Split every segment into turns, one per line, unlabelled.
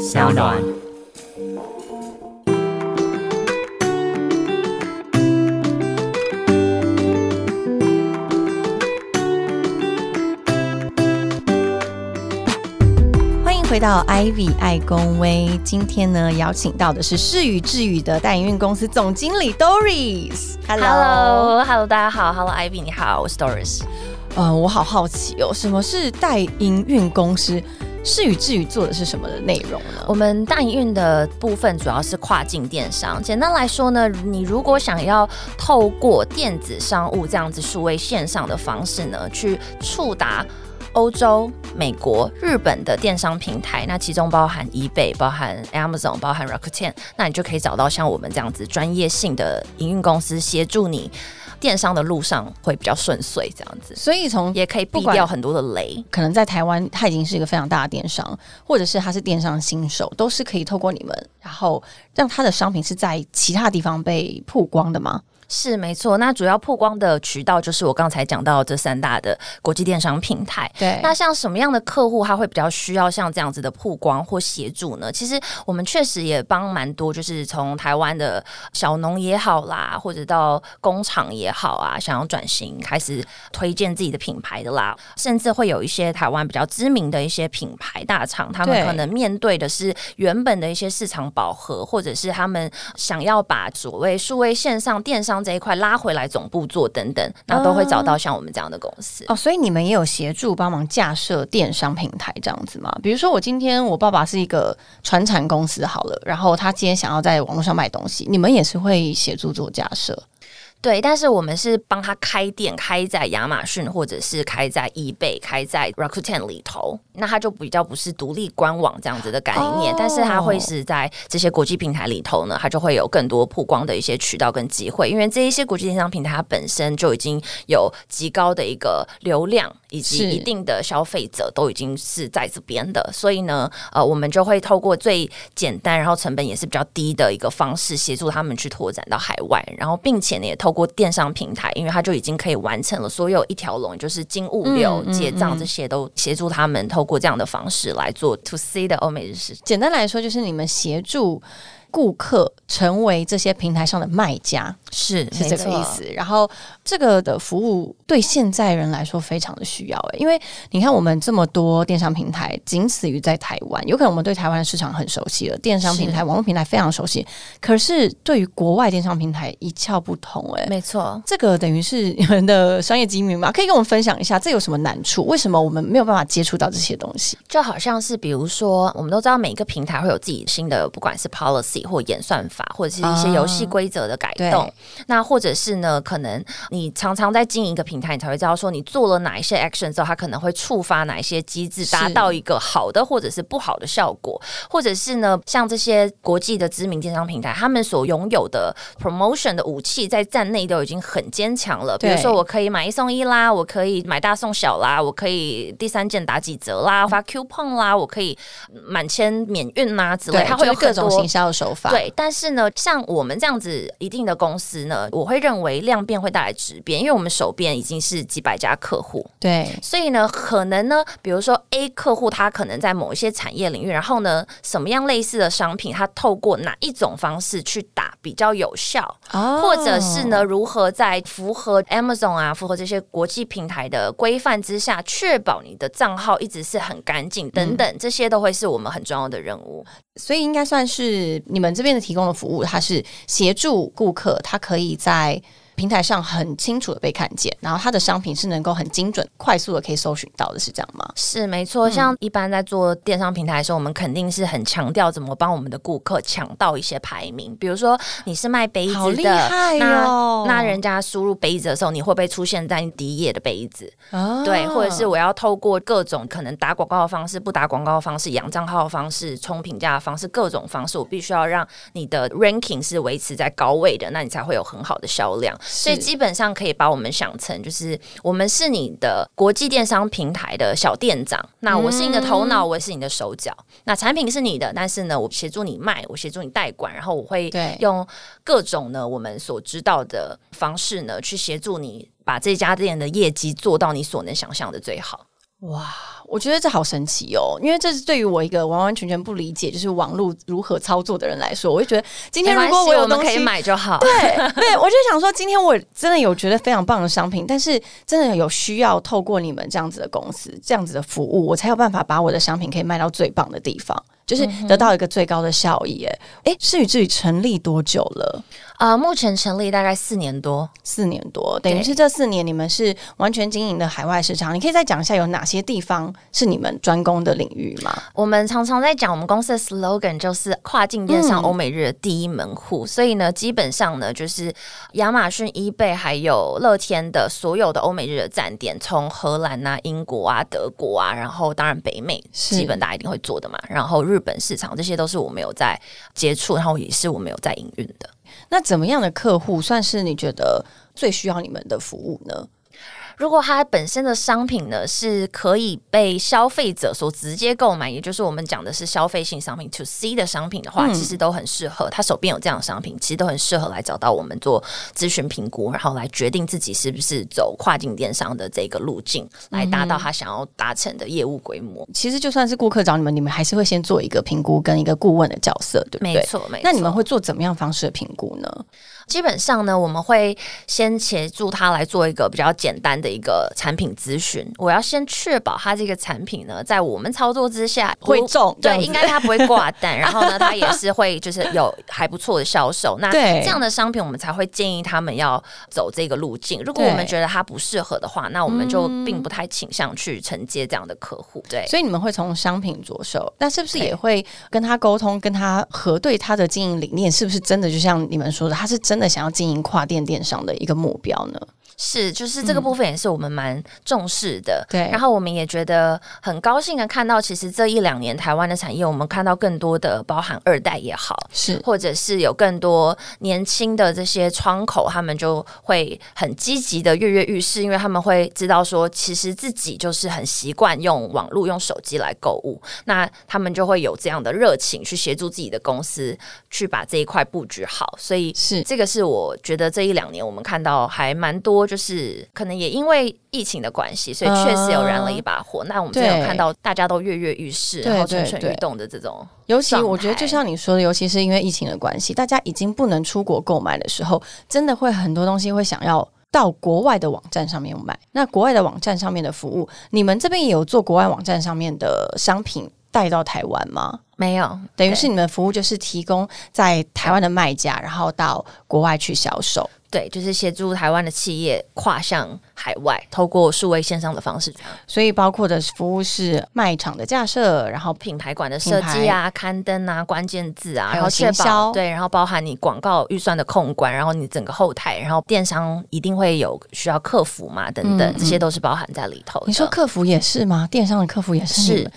小暖。
欢迎回到 Ivy 爱公威，今天呢邀请到的是世宇智宇的代营运公司总经理 Doris。
Hello，Hello，大家好，Hello Ivy，你好，我是 Doris。
呃，我好好奇哦，什么是代营运公司？是与智宇做的是什么的内容呢？
我们大营运的部分主要是跨境电商。简单来说呢，你如果想要透过电子商务这样子数位线上的方式呢，去触达。欧洲、美国、日本的电商平台，那其中包含 eBay、包含 Amazon、包含 Rakuten，那你就可以找到像我们这样子专业性的营运公司协助你电商的路上会比较顺遂，这样子。
所以从
也可以避掉很多的雷。
可能在台湾，它已经是一个非常大的电商，或者是它是电商新手，都是可以透过你们，然后让它的商品是在其他地方被曝光的吗？
是没错，那主要曝光的渠道就是我刚才讲到这三大的国际电商平台。
对
那像什么样的客户他会比较需要像这样子的曝光或协助呢？其实我们确实也帮蛮多，就是从台湾的小农也好啦，或者到工厂也好啊，想要转型开始推荐自己的品牌的啦，甚至会有一些台湾比较知名的一些品牌大厂，他们可能面对的是原本的一些市场饱和，或者是他们想要把所谓数位线上电商这一块拉回来总部做等等，那都会找到像我们这样的公司。
哦，所以你们也有协助帮忙架设电商平台这样子吗？比如说，我今天我爸爸是一个传产公司好了，然后他今天想要在网络上卖东西，你们也是会协助做架设。
对，但是我们是帮他开店，开在亚马逊或者是开在 eBay、开在 Rakuten 里头，那他就比较不是独立官网这样子的概念，
哦
但是他会是在这些国际平台里头呢，它就会有更多曝光的一些渠道跟机会，因为这一些国际电商平台它本身就已经有极高的一个流量以及一定的消费者都已经是在这边的，所以呢，呃，我们就会透过最简单，然后成本也是比较低的一个方式，协助他们去拓展到海外，然后并且呢，也透过电商平台，因为它就已经可以完成了所有一条龙，就是金物流、结账。
嗯
这些都协助他们透过这样的方式来做 to C 的欧美日式。
简单来说，就是你们协助顾客成为这些平台上的卖家，
是
是这个意思。然后这个的服务对现在人来说非常的需要诶，因为你看我们这么多电商平台，仅此于在台湾，有可能我们对台湾的市场很熟悉了，电商平台、网络平台非常熟悉，可是对于国外电商平台一窍不通哎。
没错，
这个等于是你们的商业机密嘛？可以跟我们分享一下，这有什么难处？为什么我们没有办法接触到这些东西？
就好像是比如说，我们都知道每一个平台会有自己新的，不管是 policy 或演算法，或者是一些游戏规则的改动。
对
那或者是呢，可能你常常在经营一个平台，你才会知道说你做了哪一些 action 之后，它可能会触发哪一些机制，达到一个好的或者是不好的效果。或者是呢，像这些国际的知名电商平台，他们所拥有的 promotion 的武器，在站内都已经很坚强了。比如说，我可以买一送一啦，我可以买大送小啦，我可以第三件打几折啦，发 coupon 啦，我可以满千免运啦之类，它会有
各种行销的手法。
对，但是呢，像我们这样子一定的公司呢，我会认为量变会带来质变，因为我们手边已经是几百家客户，
对
所以呢，可能呢，比如说 A 客户他可能在某一些产业领域，然后呢，什么样类似的商品，他透过哪一种方式去打比较有效，
哦
或者是呢，如何在符合 Amazon 啊、符合这些国际平台的规范之下，确保你的账号一直是很干净等等，这些都会是我们很重要的任务。
所以应该算是你们这边的提供的服务，它是协助顾客，他可以在平台上很清楚的被看见，然后它的商品是能够很精准、快速的可以搜寻到的，是这样吗？
是没错，像一般在做电商平台的时候，我们肯定是很强调怎么帮我们的顾客抢到一些排名。比如说你是卖杯子的，
害
那
哦
那人家输入杯子的时候，你会不会出现在第一页的杯子？
哦
对，或者是我要透过各种可能打广告的方式、不打广告的方式、养账号的方式、冲评价的方式，各种方式，我必须要让你的 ranking 是维持在高位的，那你才会有很好的销量。所以基本上可以把我们想成，就是我们是你的国际电商平台的小店长，那我是你的头脑，我也是你的手脚。那产品是你的，但是呢，我协助你卖，我协助你代管，然后我会
对
用各种呢我们所知道的方式呢，去协助你把这家店的业绩做到你所能想象的最好。
哇，我觉得这好神奇哦，因为这是对于我一个完完全全不理解就是网络如何操作的人来说，我就觉得今天如果我有东西
可以买就好。
对对，我就想说，今天我真的有觉得非常棒的商品，但是真的有需要透过你们这样子的公司、这样子的服务，我才有办法把我的商品可以卖到最棒的地方。就是得到一个最高的效益，哎，哎，世宇至于成立多久了？
啊，目前成立大概四年多，
四年多，等于是这四年你们是完全经营的海外市场。你可以再讲一下有哪些地方是你们专攻的领域吗？
我们常常在讲，我们公司的 slogan 就是跨境电商欧美日的第一门户。所以呢，基本上呢，就是亚马逊、eBay 还有乐天的所有的欧美日的站点，从荷兰啊、英国啊、德国啊，然后当然北美，基本大家一定会做的嘛。然后日本市场这些都是我们有在接触，然后也是我们有在营运的。
那怎么样的客户算是你觉得最需要你们的服务呢？
如果它本身的商品呢是可以被消费者所直接购买，也就是我们讲的是消费性商品 to C 的商品的话，其实都很适合。他手边有这样的商品，其实都很适合来找到我们做咨询评估，然后来决定自己是不是走跨境电商的这个路径，来达到他想要达成的业务规模。
其实就算是顾客找你们，你们还是会先做一个评估跟一个顾问的角色，对不对？
没错，没错。
那你们会做怎么样方式的评估呢？
基本上呢，我们会先协助他来做一个比较简单的一个产品咨询。我要先确保他这个产品呢，在我们操作之下
会中，
对，应该他不会挂单。然后呢，他也是会就是有还不错的销售。那这样的商品，我们才会建议他们要走这个路径。如果我们觉得他不适合的话，那我们就并不太倾向去承接这样的客户。对，
所以你们会从商品着手，那是不是也会跟他沟通，跟他核对他的经营理念是不是真的？就像你们说的，他是真。那想要经营跨店电商的一个目标呢？
是，就是这个部分也是我们蛮重视的。
对，
然后我们也觉得很高兴的看到，其实这一两年台湾的产业，我们看到更多的包含二代也好，
是，
或者是有更多年轻的这些窗口，他们就会很积极的跃跃欲试，因为他们会知道说，其实自己就是很习惯用网络、用手机来购物，那他们就会有这样的热情去协助自己的公司去把这一块布局好。所以
是
这个是我觉得这一两年我们看到还蛮多。就是可能也因为疫情的关系，所以确实有燃了一把火。那我们有看到大家都跃跃欲试，然后蠢蠢欲动的这种。
尤其我觉得，就像你说的，尤其是因为疫情的关系，大家已经不能出国购买的时候，真的会很多东西会想要到国外的网站上面买。那国外的网站上面的服务，你们这边也有做国外网站上面的商品带到台湾吗？
没有，
等于是你们服务就是提供在台湾的卖家，然后到国外去销售。
对，就是协助台湾的企业跨向海外，透过数位线上的方式。
所以包括的服务是卖场的架设，然后
品牌馆的设计啊、刊登啊、关键字啊，
然后
确保对，然后包含你广告预算的控管，然后你整个后台，然后电商一定会有需要客服嘛等等，这些都是包含在里头。
你说客服也是吗？电商的客服也是是。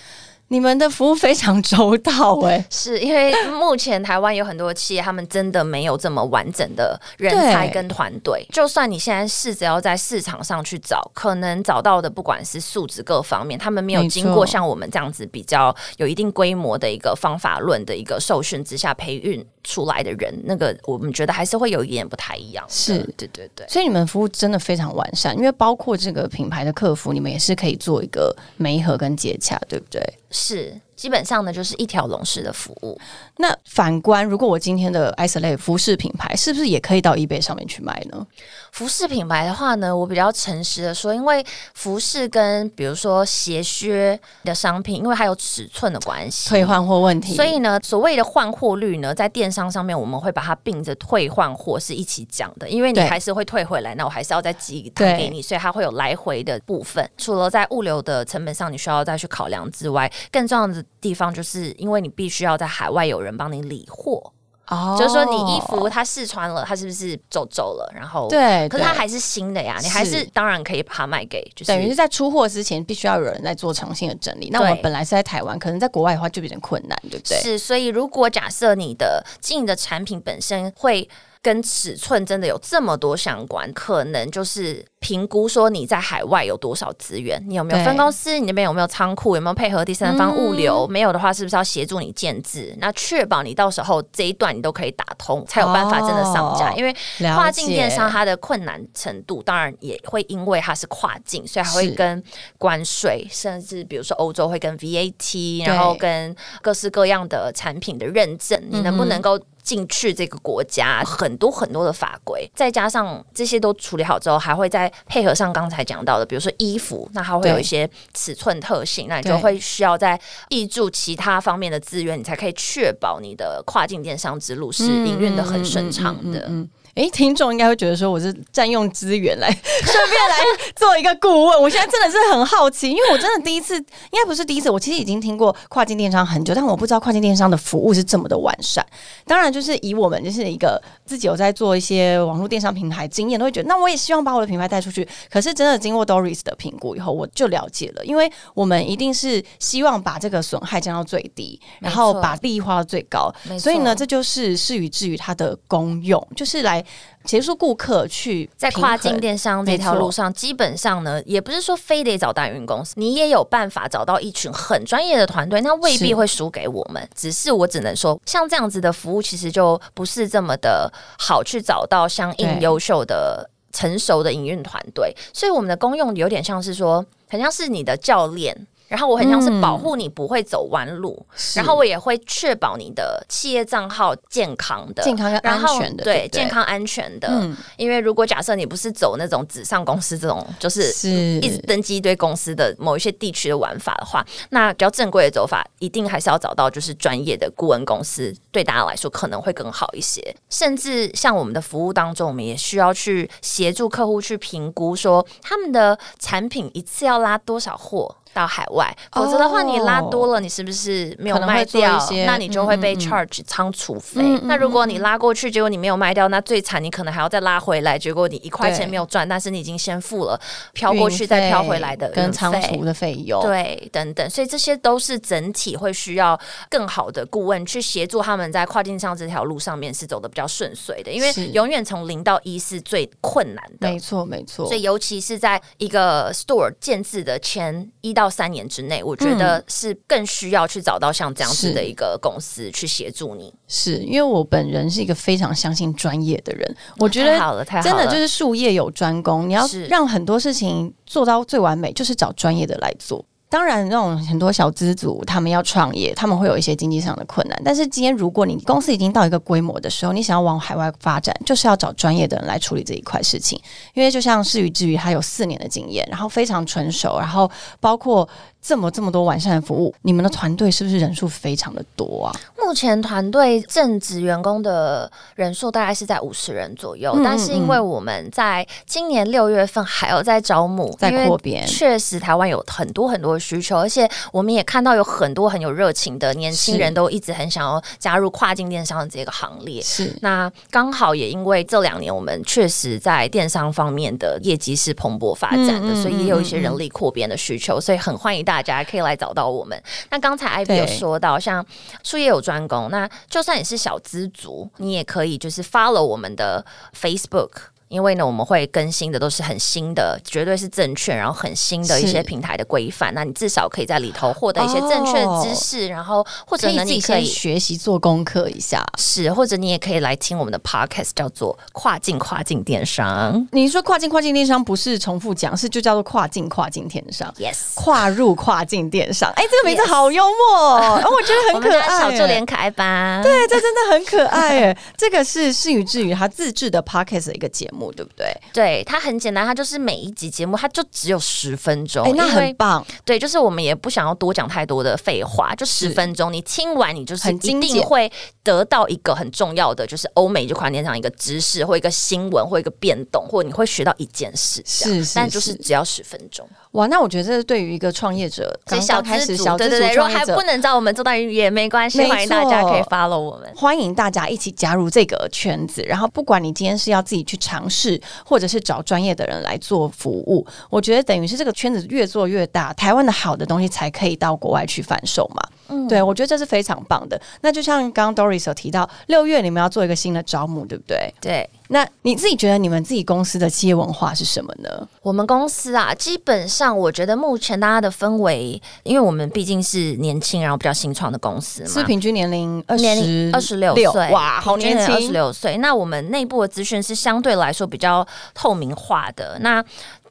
你们的服务非常周到哎，
是因为目前台湾有很多企业，他们真的没有这么完整的人才跟团队。就算你现在试着要在市场上去找，可能找到的不管是素质各方面，他们没有经过像我们这样子比较有一定规模的一个方法论的一个受训之下培育出来的人，那个我们觉得还是会有一点不太一样。
是
对对对，
所以你们服务真的非常完善，因为包括这个品牌的客服，你们也是可以做一个媒合跟接洽，对不对？
是，基本上呢就是一条龙式的服务。
那反观，如果我今天的 isolate 服饰品牌，是不是也可以到 eBay 上面去卖呢？
服饰品牌的话呢，我比较诚实的说，因为服饰跟比如说鞋靴的商品，因为还有尺寸的关系，
退换货问题，
所以呢，所谓的换货率呢，在电商上面我们会把它并着退换货是一起讲的，因为你还是会退回来，那我还是要再寄给你，所以它会有来回的部分。除了在物流的成本上你需要再去考量之外，更重要的地方就是因为你必须要在海外有人帮你理货。哦，就是说你衣服它试穿了，它是不是皱皱了？然后
对，
可是它还是新的呀，你还是当然可以把它卖给，就是
等于是在出货之前必须要有人在做诚信的整理。那我们本来是在台湾，可能在国外的话就有点困难，对不对？
是，所以如果假设你的经营的产品本身会。跟尺寸真的有这么多相关，可能就是评估说你在海外有多少资源，你有没有分公司，你那边有没有仓库，有没有配合第三方物流，没有的话是不是要协助你建制？那确保你到时候这一段你都可以打通，才有办法真的上架，
哦
因为跨境电商它的困难程度，当然也会因为它是跨境，所以还会跟关税，甚至比如说欧洲会跟 VAT，然后跟各式各样的产品的认证，你能不能够？进去这个国家很多很多的法规，再加上这些都处理好之后，还会再配合上刚才讲到的，比如说衣服，那它会有一些尺寸特性，那你就会需要在挹注其他方面的资源，你才可以确保你的跨境电商之路是营运的很顺畅的。
诶，听众应该会觉得说我是占用资源来 顺便来做一个顾问。我现在真的是很好奇，因为我真的第一次，应该不是第一次，我其实已经听过跨境电商很久，但我不知道跨境电商的服务是这么的完善。当然，就是以我们就是一个自己有在做一些网络电商平台经验，都会觉得那我也希望把我的品牌带出去。可是真的经过 Doris 的评估以后，我就了解了，因为我们一定是希望把这个损害降到最低，然后把利益花到最高。所以呢，这就是事与至于它的功用，就是来协助顾客去
在跨境电商这条路上，基本上呢，也不是说非得找代运公司，你也有办法找到一群很专业的团队，那未必会输给我们。只是我只能说，像这样子的服务，其实就不是这么的好去找到相应优秀的。成熟的营运团队，所以我们的功用有点像是说，很像是你的教练，然后我很像是保护你不会走弯路，
是
然后我也会确保你的企业账号健康的、
健康跟安全的，
对
对
健康安全的。
嗯
因为如果假设你不是走那种纸上公司这种，就是
是
一直登记一堆公司的某一些地区的玩法的话，那比较正规的走法，一定还是要找到就是专业的顾问公司，对大家来说可能会更好一些。甚至像我们的服务当中，我们也需要去协助客户去评估说他们的产品一次要拉多少货。到海外，否则的话，你拉多了，你是不是没有卖掉？那你就会被 charge 仓储费。那如果你拉过去，结果你没有卖掉，那最惨，你可能还要再拉回来，结果你一块钱没有赚，但是你已经先付了飘过去再飘回来的
跟仓储的费用，
对，等等，所以这些都是整体会需要更好的顾问去协助他们在跨境上这条路上面是走的比较顺遂的，因为永远从零到一是最困难的
没。错没错
所。以，尤其是在一个 store 建制的前一到三年之内，我觉得是更需要去找到像这样子的一个公司去协助你。
是因为我本人是一个非常相信专业的人，我觉得
太好了，太好了，
真的就是术业有专攻，你要
是
让很多事情做到最完美，就是找专业的来做。当然，那种很多小资族他们要创业，他们会有一些经济上的困难。但是今天，如果你公司已经到一个规模的时候，你想要往海外发展，就是要找专业的人来处理这一块事情。因为就像事与至于，他有四年的经验，然后非常成熟，然后包括这么这么多完善的服务，你们的团队是不是人数非常的多啊？
目前团队正职员工的人数大概是在五十人左右，
嗯
但是因为我们在今年六月份还有在招募，
在扩编。
确实台湾有很多很多的需求，而且我们也看到有很多很有热情的年轻人都一直很想要加入跨境电商的这个行列。
是。
那刚好也因为这两年我们确实在电商方面的业绩是蓬勃发展的，
嗯嗯
所以也有一些人力扩编的需求，所以很欢迎大家可以来找到我们。那刚才 Ivy 有说到，像术业有专攻，那就算你是小资族，你也可以就是 follow 我们的 Facebook。因为呢，我们会更新的都是很新的，绝对是正确，然后很新的一些平台的规范。那你至少可以在里头获得一些正确的知识，然后或者你可以
学习做功课一下。
是，或者你也可以来听我们的 podcast，叫做《跨境跨境电商
你说跨境跨境电商不是重复讲，是就叫做跨境跨境电商。》。
Yes，
跨入跨境电商，哎、这个名字好幽默哦，哦我觉得很可爱。
小助理可爱吧？
对，这真的很可爱哎。这个是事与至于他自制的 podcast 的一个节目，对不对？
对，它很简单，它就是每一集节目它就只有十分钟，
哎、那很棒，
对，就是我们也不想要多讲太多的废话，就十分钟，你听完你就是一定会得到一个很重要的，就是欧美这款电商一个知识或一个新闻或一个变动，或你会学到一件事
是是
但就是
是
只要十分钟。
哇！那我觉得这是对于一个创业者，刚刚开，始小资族
对对对，如果
创业者
还不，能找我们做到也没关系，欢迎大家可以 follow 我们。
欢迎大家一起加入这个圈子。然后，不管你今天是要自己去尝试，或者是找专业的人来做服务，我觉得等于是这个圈子越做越大，台湾的好的东西才可以到国外去贩售嘛。嗯，对我觉得这是非常棒的。那就像刚刚 Doris 有提到，六月你们要做一个新的招募，对不对？
对。
那你自己觉得你们自己公司的企业文化是什么呢？
我们公司啊，基本上我觉得目前大家的氛围，因为我们毕竟是年轻，然后比较新创的公司嘛，
是平均年龄二十
二十六岁，
哇，好年轻，
二十六岁。那我们内部的资讯是相对来说比较透明化的。那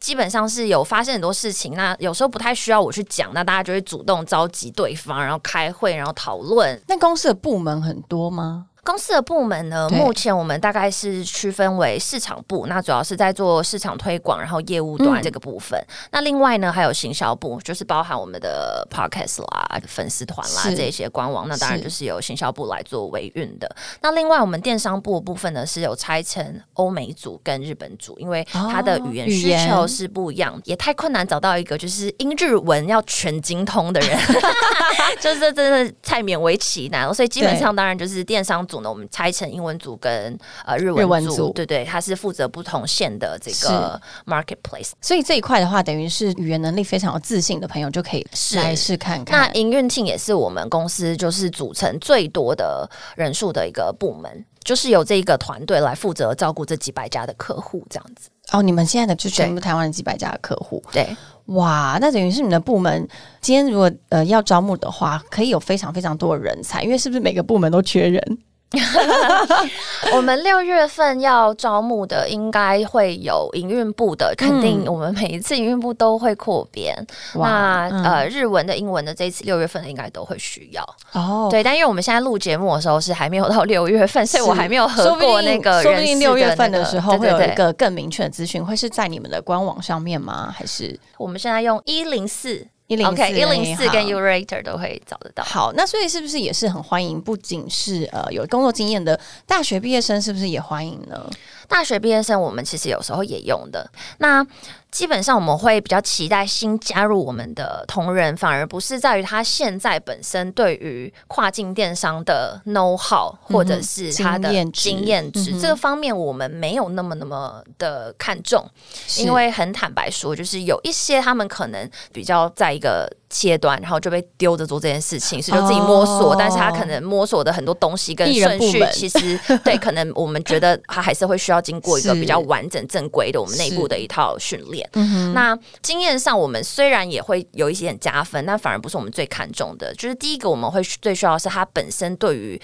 基本上是有发生很多事情，那有时候不太需要我去讲，那大家就会主动召集对方，然后开会，然后讨论。
那公司的部门很多吗？
公司的部门呢？目前我们大概是区分为市场部，那主要是在做市场推广，然后业务端这个部分。那另外呢，还有行销部，就是包含我们的 podcast 啦、粉丝团啦这些官网。那当然就是由行销部来做维运的。那另外我们电商部的部分呢，是有拆成欧美组跟日本组，因为它的语言需求是不一样，也太困难找到一个就是英日文要全精通的人，就是真的太勉为其难了。所以基本上当然就是电商。组呢，我们拆成英文组跟呃日文组，对对，它是负责不同线的这个 marketplace。
所以这一块的话，等于是语言能力非常有自信的朋友就可以来试看看。
那营运 team 也是我们公司就是组成最多的人数的一个部门，就是由这一个团队来负责照顾这几百家的客户，这样子。
哦，你们现在的就全部台湾几百家的客户，
对，
哇，那等于是你们的部门今天如果呃要招募的话，可以有非常非常多的人才，因为是不是每个部门都缺人？
我们六月份要招募的，应该会有营运部的，肯定我们每一次营运部都会扩编。那呃，日文的、英文的，这一次六月份的应该都会需要哦。对，但因为我们现在录节目的时候是还没有到六月份，所以我还没有合过那个。
说不定六月份的时候会有一个更明确的资讯，会是在你们的官网上面吗？还是
我们现在用一零四？一零四，一零四跟 Urator 都会找得到。
好，那所以是不是也是很欢迎？不仅是呃有工作经验的大学毕业生，是不是也欢迎呢？
大学毕业生，我们其实有时候也用的。那基本上我们会比较期待新加入我们的同仁，反而不是在于他现在本身对于跨境电商的 know how 或者是他的经验值这个方面，我们没有那么那么的看重。因为很坦白说，就是有一些他们可能比较在一个。切断，然后就被丢着做这件事情，是就自己摸索，但是他可能摸索的很多东西跟顺序，其实 对，可能我们觉得他还是会需要经过一个比较完整正规的我们内部的一套训练。那经验上，我们虽然也会有一些点加分，但反而不是我们最看重的。就是第一个，我们会最需要是他本身对于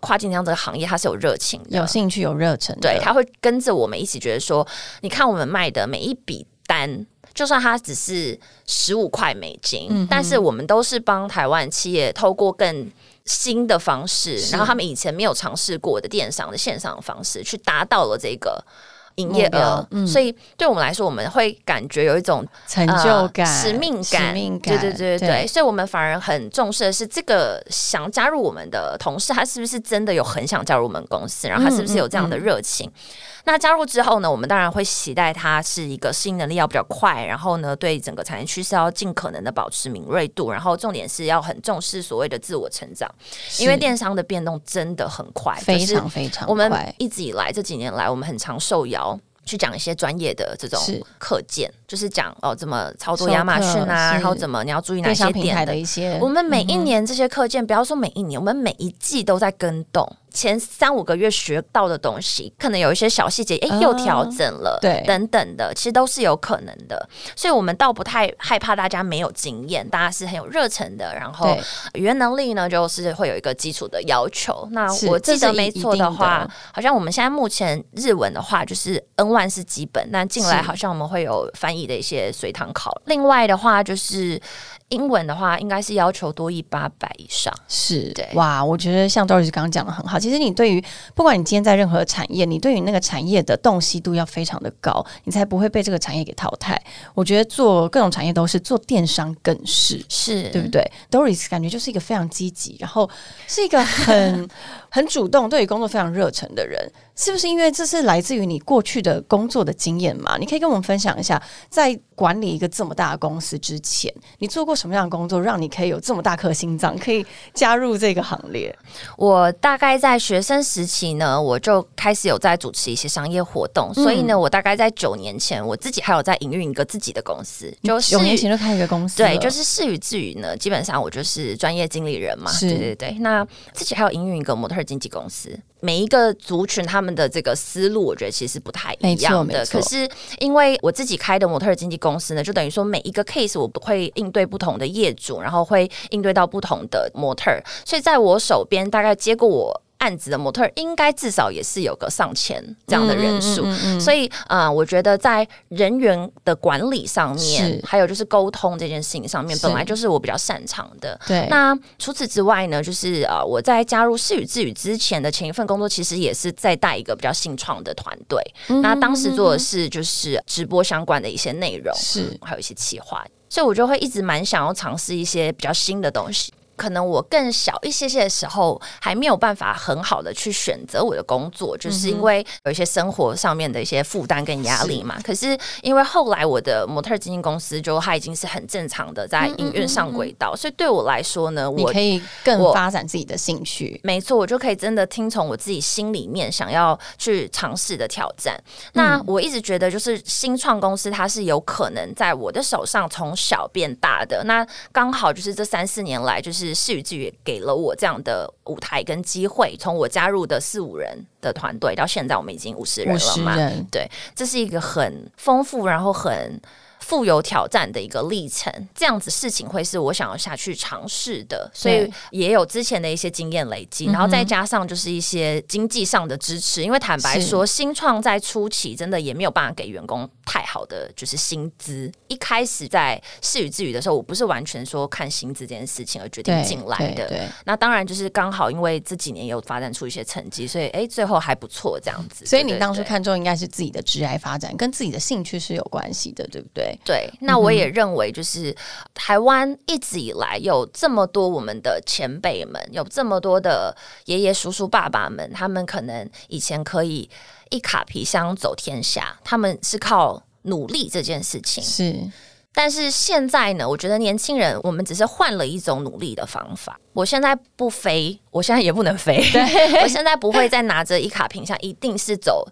跨境这样这个行业，他是有热情、
有兴趣、有热忱，
对，他会跟着我们一起觉得说，你看我们卖的每一笔单。就算它只是十五块美金，但是我们都是帮台湾企业透过更新的方式，然后他们以前没有尝试过的电商的线上方式，去达到了这个营业额。嗯所以对我们来说，我们会感觉有一种
成就感、
使命感。使命感，对对对对。所以我们反而很重视的是，这个想加入我们的同事，他是不是真的有很想加入我们公司，然后他是不是有这样的热情。那加入之后呢，我们当然会期待他是一个适应能力要比较快，然后呢，对整个产业趋势要尽可能的保持敏锐度，然后重点是要很重视所谓的自我成长，因为电商的变动真的很快，
非常非常。
我们一直以来这几年来，我们很常受邀去讲一些专业的这种课件，就是讲哦怎么操作亚马逊啊，然后怎么你要注意哪些点
的一些。
我们每一年这些课件，不要说每一年，我们每一季都在跟动。前三五个月学到的东西，可能有一些小细节，哎，又调整了，
对，
等等的，其实都是有可能的。所以，我们倒不太害怕大家没有经验，大家是很有热忱的。然后，语言能力呢，就是会有一个基础的要求。那我记得没错的话，好像我们现在目前日文的话，就是 N one 是基本，那进来好像我们会有翻译的一些随堂考。另外的话，就是。英文的话，应该是要求多一八百以上。
是，对，哇，我觉得像 Doris 刚刚讲的很好。其实你对于不管你今天在任何产业，你对于那个产业的洞悉度要非常的高，你才不会被这个产业给淘汰。我觉得做各种产业都是，做电商更是，
是
对不对？Doris 感觉就是一个非常积极，然后是一个很。很主动，对于工作非常热忱的人，是不是因为这是来自于你过去的工作的经验嘛？你可以跟我们分享一下，在管理一个这么大的公司之前，你做过什么样的工作，让你可以有这么大颗心脏，可以加入这个行列？
我大概在学生时期呢，我就开始有在主持一些商业活动，所以呢，我大概在九年前，我自己还有在营运一个自己的公司，就
九年前就开一个公司，
对，就是事与至于呢，基本上我就是专业经理人嘛，对对对，那自己还有营运一个模特经纪公司。每一个族群他们的这个思路，我觉得其实不太一样的。可是因为我自己开的模特经纪公司呢，就等于说每一个 case 我会应对不同的业主，然后会应对到不同的模特，所以在我手边大概接过我。案子的模特应该至少也是有个上千这样的人数，所以啊，我觉得在人员的管理上面，还有就是沟通这件事情上面，本来就是我比较擅长的。
对，
那除此之外呢，就是呃，我在加入视语自语之前的前一份工作，其实也是在带一个比较新创的团队。那当时做的是就是直播相关的一些内容，
是。
还有一些企划，所以我就会一直蛮想要尝试一些比较新的东西。可能我更小一些些的时候，还没有办法很好的去选择我的工作，就是因为有一些生活上面的一些负担跟压力嘛。可是因为后来我的模特经纪公司就它已经是很正常的在营运上轨道，所以对我来说呢，我
可以更发展自己的兴趣。
没错，我就可以真的听从我自己心里面想要去尝试的挑战。那我一直觉得，就是新创公司它是有可能在我的手上从小变大的。那刚好就是这三四年来，就是。是事与至于给了我这样的舞台跟机会，从我加入的四五人的团队到现在，我们已经五十人了嘛？对，这是一个很丰富，然后很。富有挑战的一个历程，这样子事情会是我想要下去尝试的，所以也有之前的一些经验累积，然后再加上就是一些经济上的支持。因为坦白说，新创在初期真的也没有办法给员工太好的就是薪资。一开始在事与至于的时候，我不是完全说看薪资这件事情而决定进来的。那当然就是刚好因为这几年有发展出一些成绩，所以哎，最后还不错这样子。
所以你当初看中应该是自己的职业发展，跟自己的兴趣是有关系的，对不对？
对，那我也认为，就是台湾一直以来有这么多我们的前辈们，有这么多的爷爷、叔叔、爸爸们，他们可能以前可以一卡皮箱走天下，他们是靠努力这件事情。
是，
但是现在呢，我觉得年轻人，我们只是换了一种努力的方法。我现在不飞，我现在也不能飞，我现在不会再拿着一卡皮箱，一定是走。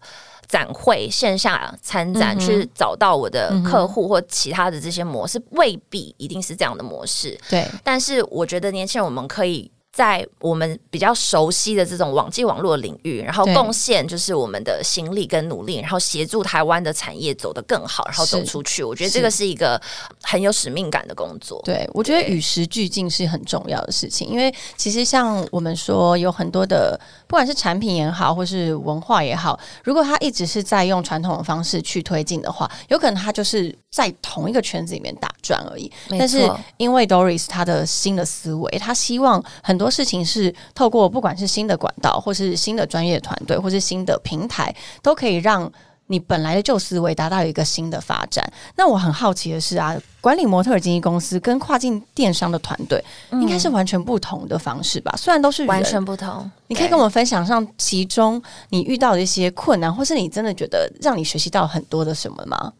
展会线下参展去找到我的客户或其他的这些模式，未必一定是这样的模式。
对，
但是我觉得年轻人我们可以。在我们比较熟悉的这种网际网络领域，然后贡献就是我们的心力跟努力，然后协助台湾的产业走得更好，然后走出去。我觉得这个是一个很有使命感的工作。
对，我觉得与时俱进是很重要的事情，因为其实像我们说有很多的，不管是产品也好，或是文化也好，如果他一直是在用传统的方式去推进的话，有可能他就是在同一个圈子里面打转而已。但是因为 Doris 他的新的思维，他希望很多事情是透过不管是新的管道，或是新的专业团队，或是新的平台，都可以让你本来的旧思维达到一个新的发展。那我很好奇的是啊，管理模特经纪公司跟跨境电商的团队，应该是完全不同的方式吧？虽然都是
完全不同，
你可以跟我们分享上其中你遇到的一些困难，或是你真的觉得让你学习到很多的什么吗？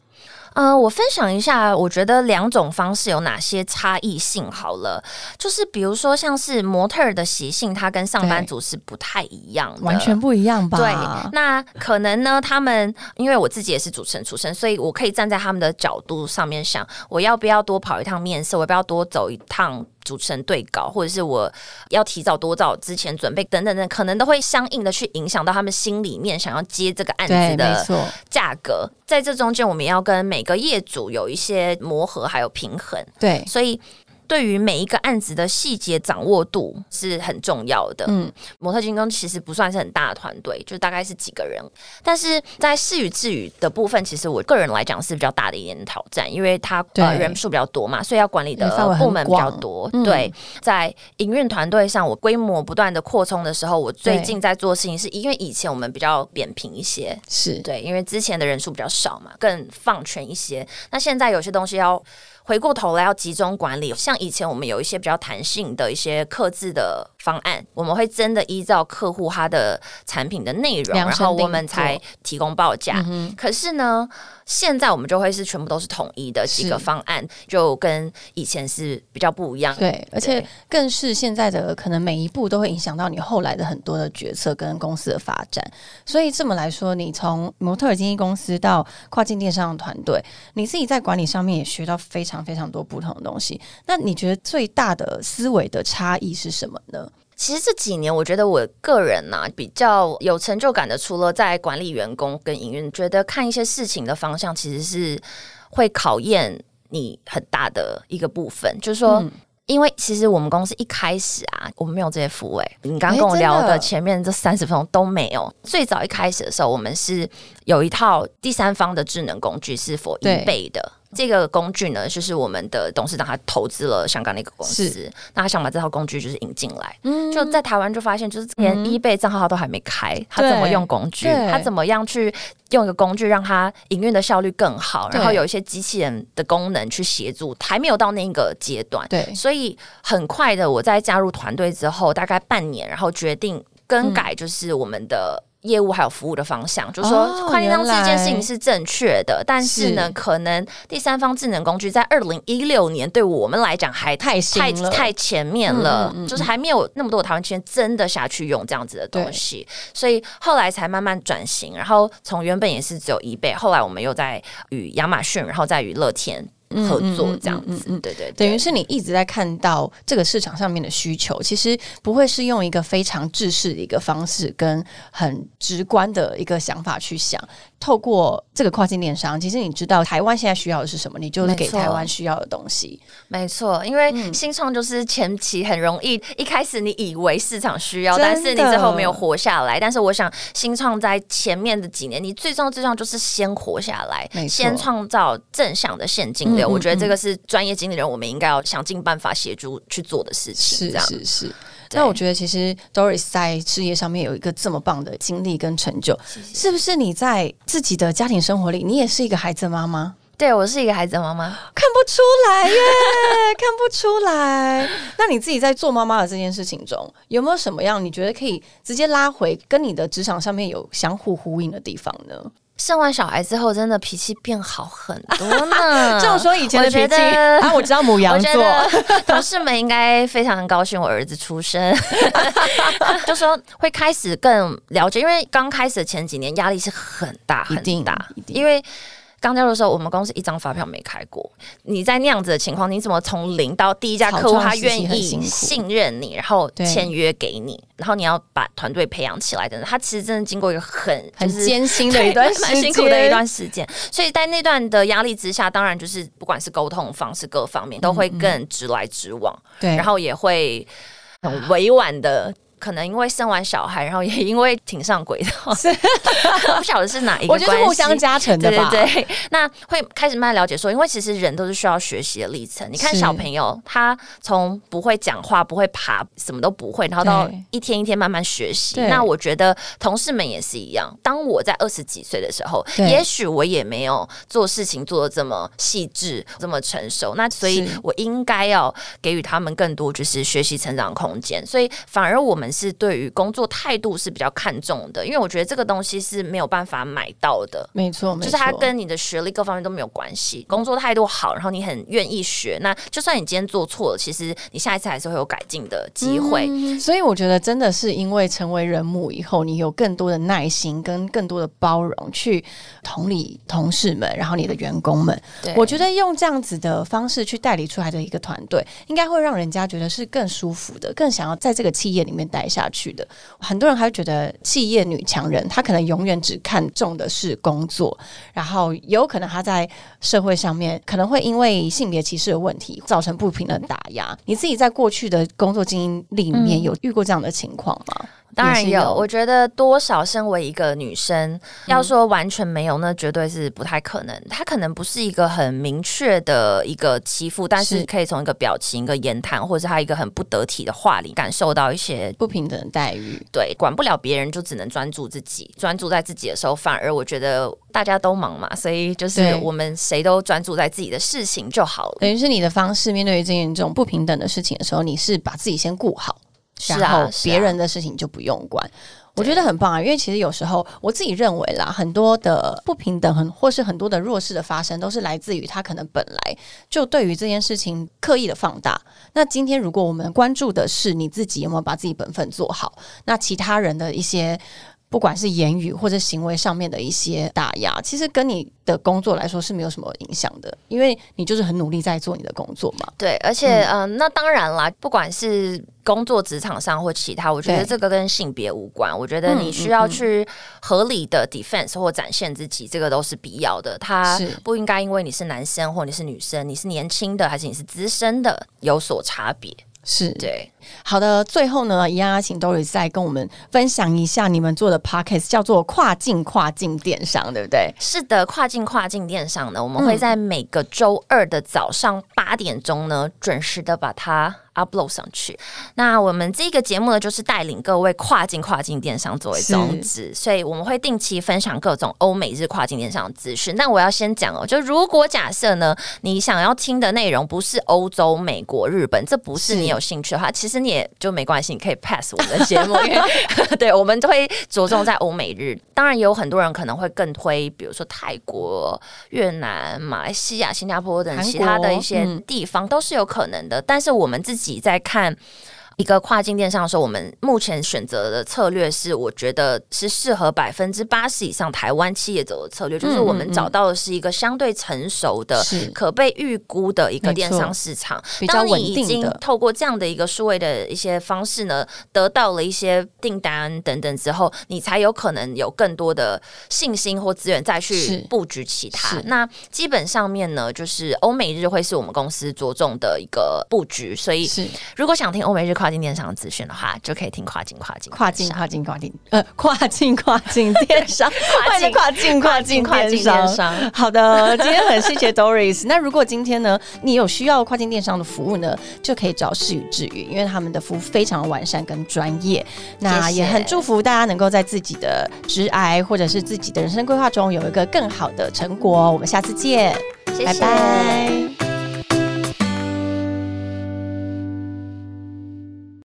呃，我分享一下，我觉得两种方式有哪些差异性？好了，就是比如说，像是模特儿的习性，它跟上班族是不太一样的，
完全不一样吧？
对，那可能呢，他们因为我自己也是主持人出身，所以我可以站在他们的角度上面想，我要不要多跑一趟面试？我要不要多走一趟？主持人对稿，或者是我要提早多早之前准备等等等，可能都会相应的去影响到他们心里面想要接这个案子的价格。在这中间，我们要跟每个业主有一些磨合，还有平衡。
对，
所以。对于每一个案子的细节掌握度是很重要的。嗯，模特金工其实不算是很大的团队，就大概是几个人。但是在事与至语的部分，其实我个人来讲是比较大的一点挑战，因为它呃人数比较多嘛，所以要管理的部门比较多。对，在营运团队上，我规模不断的扩充的时候，我最近在做事情是因为以前我们比较扁平一些，
是
对，因为之前的人数比较少嘛，更放权一些。那现在有些东西要。回过头来要集中管理，像以前我们有一些比较弹性的一些刻字的方案，我们会真的依照客户他的产品的内容，然后我们才提供报价。可是呢？现在我们就会是全部都是统一的几个方案，就跟以前是比较不一样。
对，而且更是现在的可能每一步都会影响到你后来的很多的决策跟公司的发展。所以这么来说，你从模特儿经纪公司到跨境电商的团队，你自己在管理上面也学到非常非常多不同的东西。那你觉得最大的思维的差异是什么呢？
其实这几年，我觉得我个人呢比较有成就感的，除了在管理员工跟营运，觉得看一些事情的方向，其实是会考验你很大的一个部分。就是说，因为其实我们公司一开始啊，我们没有这些服务。你刚刚跟我聊的前面这三十分钟都没有。最早一开始的时候，我们是有一套第三方的智能工具，是否一倍的。这个工具呢，就是我们的董事长他投资了香港的一个公司，那他想把这套工具就是引进来，就在台湾就发现，就是连 eBay 账号都还没开，他怎么用工具？他怎么样去用一个工具让他营运的效率更好？然后有一些机器人的功能去协助，还没有到那个阶段。
对，
所以很快的，我在加入团队之后，大概半年，然后决定更改，就是我们的。业务还有服务的方向，就是说快递商这件事情是正确的，但是呢，可能第三方智能工具在二零一六年对我们来讲还
太
太太前面了，就是还没有那么多台湾青年真的下去用这样子的东西，所以后来才慢慢转型，然后从原本也是只有一倍，后来我们又在与亚马逊，然后再与乐天。合作这样子，对对，
等于是你一直在看到这个市场上面的需求，其实不会是用一个非常制式的一个方式，跟很直观的一个想法去想。透过这个跨境电商，其实你知道台湾现在需要的是什么，你就给台湾需要的东西。
没错，因为新创就是前期很容易，一开始你以为市场需要，但是你最后没有活下来。但是我想，新创在前面的几年，你最重要最重要就是先活下来，先创造正向的现金流。我觉得这个是专业经理人我们应该要想尽办法协助去做的事情。
是是是。那我觉得，其实 Doris 在事业上面有一个这么棒的经历跟成就，是不是？你在自己的家庭生活里，你也是一个孩子妈妈？
对，我是一个孩子妈妈，
看不出来耶，看不出来。那你自己在做妈妈的这件事情中，有没有什么样你觉得可以直接拉回跟你的职场上面有相互呼应的地方呢？
生完小孩之后，真的脾气变好很多呢。
这样说以前的脾气啊，我知道母羊座
同事们应该非常高兴我儿子出生，就说会开始更了解，因为刚开始的前几年压力是很大很大，因为。刚加入的时候，我们公司一张发票没开过。你在那样子的情况，你怎么从零到第一家客户他愿意信任你，然后签约给你，然后你要把团队培养起来的？他其实真的经过一个很
很艰辛的一段
蛮辛苦的一段时间。所以在那段的压力之下，当然就是不管是沟通方式各方面都会更直来直往，
对，
然后也会很委婉的。可能因为生完小孩，然后也因为挺上轨道，不晓得是哪一个，
我觉得互相加成的
吧。对对，那会开始慢慢了解说，因为其实人都是需要学习的历程。你看小朋友，他从不会讲话、不会爬、什么都不会，然后到一天一天慢慢学习。那我觉得同事们也是一样。当我在二十几岁的时候，也许我也没有做事情做的这么细致、这么成熟。那所以我应该要给予他们更多就是学习成长空间。所以反而我们。是对于工作态度是比较看重的，因为我觉得这个东西是没有办法买到的。
没错，
就是它跟你的学历各方面都没有关系。工作态度好，然后你很愿意学，那就算你今天做错了，其实你下一次还是会有改进的机会。
所以我觉得真的是因为成为人母以后，你有更多的耐心跟更多的包容，去同理同事们，然后你的员工们。我觉得用这样子的方式去代理出来的一个团队，应该会让人家觉得是更舒服的，更想要在这个企业里面待。待下去的很多人还会觉得企业女强人，她可能永远只看重的是工作，然后也有可能她在社会上面可能会因为性别歧视的问题造成不平的打压。你自己在过去的工作经历里面有遇过这样的情况吗？
当然有，
有
我觉得多少身为一个女生，要说完全没有，那绝对是不太可能。她可能不是一个很明确的一个欺负，但是
是
可以从一个表情、一个言谈，或者是她一个很不得体的话里，感受到一些
不平等的待遇。
对，管不了别人，就只能专注自己。专注在自己的时候，反而我觉得大家都忙嘛，所以就是我们谁都专注在自己的事情就好了。
等于是你的方式，面对这件这种不平等的事情的时候，你是把自己先顾好，
是啊
然后别人的事情就不用管。我觉得很棒啊，因为其实有时候我自己认为啦，很多的不平等，很或是很多的弱势的发生，都是来自于他可能本来就对于这件事情刻意的放大。那今天如果我们关注的是你自己有没有把自己本分做好，那其他人的一些。不管是言语或者行为上面的一些打压，其实跟你的工作来说是没有什么影响的，因为你就是很努力在做你的工作嘛。
对，而且嗯、呃那当然啦，不管是工作职场上或其他，我觉得这个跟性别无关。我觉得你
嗯
需要去合理的 defense 或展现自己，这个都是必要的。
他
不应该因为你是男生或你是女生，你是年轻的还是你是资深的有所差别。
是
对，
好的，最后呢，一样要请 Doris 再跟我们分享一下你们做的 podcast，叫做跨境跨境电商，对不对？
是的，跨境跨境电商呢，我们会在每个周二的早上八点钟呢，准时的把它 upload 上去。那我们这个节目呢，就是带领各位跨境跨境电商作为宗旨，所以我们会定期分享各种欧美日跨境电商的资讯。那我要先讲哦，就如果假设呢，你想要听的内容不是欧洲、美国、日本，这不是
是
你有兴趣的话，其实你也就没关系，你可以 pass 我们的节目，因为 对我们都会着重在欧美日。当然，也有很多人可能会更推，比如说泰国、越南、马来西亚、新加坡等其他的一些
嗯
地方都是有可能的。但是我们自己在看。一个跨境电商的时候，我们目前选择的策略是，我觉得是适合百分之八十以上台湾企业走的策略，就是
嗯
我们
嗯
找到的是一个相对成熟的、
是
可被预估的一个电商市场。当你
稳
已经。透过这样的一个数位的一些方式呢，得到了一些订单等等之后，你才有可能有更多的信心或资源再去布局其他。那基本上面呢，就是欧美日会是我们公司着重的一个布局，所以如果想听欧美日跨境电商的资讯的话，就可以听跨境跨境
跨境跨境跨境呃跨境跨境电商，
跨境
跨境 跨境
跨境
电商。好的，今天很谢谢 Doris。那如果今天呢，你有需要跨境电商的服务呢，就可以找世宇治愈，因为他们的服务非常完善跟专业。那也很祝福大家能够在自己的职涯或者是自己的人生规划中有一个更好的成果。我们下次见，
谢谢
拜拜。